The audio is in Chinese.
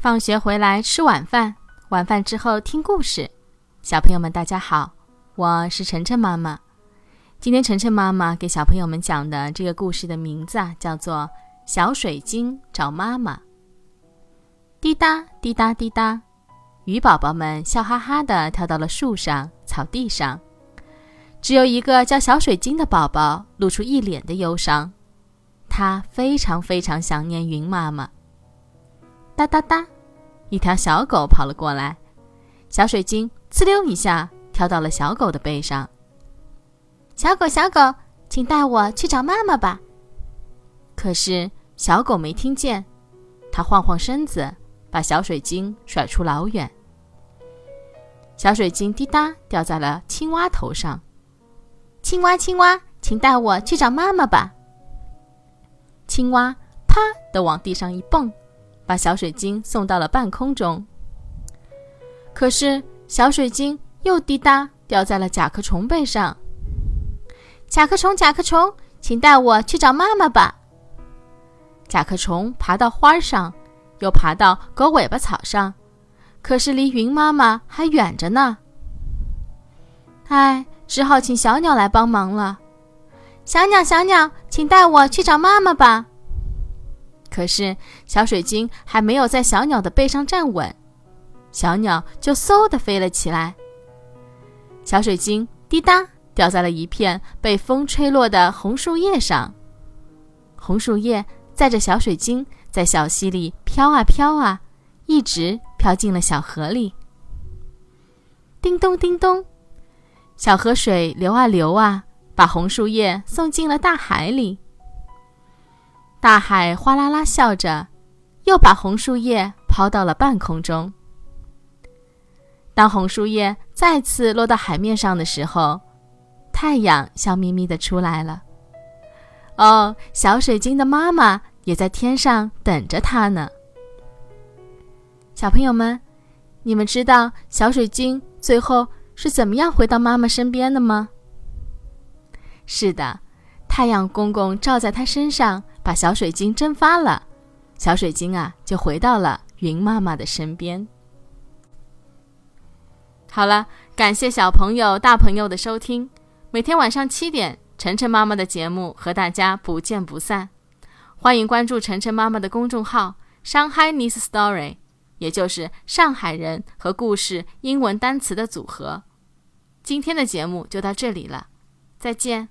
放学回来吃晚饭，晚饭之后听故事。小朋友们，大家好，我是晨晨妈妈。今天晨晨妈妈给小朋友们讲的这个故事的名字啊，叫做《小水晶找妈妈》。滴答滴答滴答，鱼宝宝们笑哈哈的跳到了树上、草地上，只有一个叫小水晶的宝宝露出一脸的忧伤，他非常非常想念云妈妈。哒哒哒，一条小狗跑了过来，小水晶呲溜一下跳到了小狗的背上。小狗，小狗，请带我去找妈妈吧。可是小狗没听见，它晃晃身子，把小水晶甩出老远。小水晶滴答掉在了青蛙头上。青蛙，青蛙，请带我去找妈妈吧。青蛙啪的往地上一蹦。把小水晶送到了半空中，可是小水晶又滴答掉在了甲壳虫背上。甲壳虫，甲壳虫，请带我去找妈妈吧。甲壳虫爬到花上，又爬到狗尾巴草上，可是离云妈妈还远着呢。哎，只好请小鸟来帮忙了。小鸟，小鸟，请带我去找妈妈吧。可是小水晶还没有在小鸟的背上站稳，小鸟就嗖的飞了起来。小水晶滴答掉在了一片被风吹落的红树叶上，红树叶载着小水晶在小溪里飘啊飘啊，一直飘进了小河里。叮咚叮咚，小河水流啊流啊，把红树叶送进了大海里。大海哗啦啦笑着，又把红树叶抛到了半空中。当红树叶再次落到海面上的时候，太阳笑眯眯的出来了。哦，小水晶的妈妈也在天上等着它呢。小朋友们，你们知道小水晶最后是怎么样回到妈妈身边的吗？是的，太阳公公照在它身上。把小水晶蒸发了，小水晶啊就回到了云妈妈的身边。好了，感谢小朋友、大朋友的收听。每天晚上七点，晨晨妈妈的节目和大家不见不散。欢迎关注晨晨妈妈的公众号“上海 Nice Story”，也就是上海人和故事英文单词的组合。今天的节目就到这里了，再见。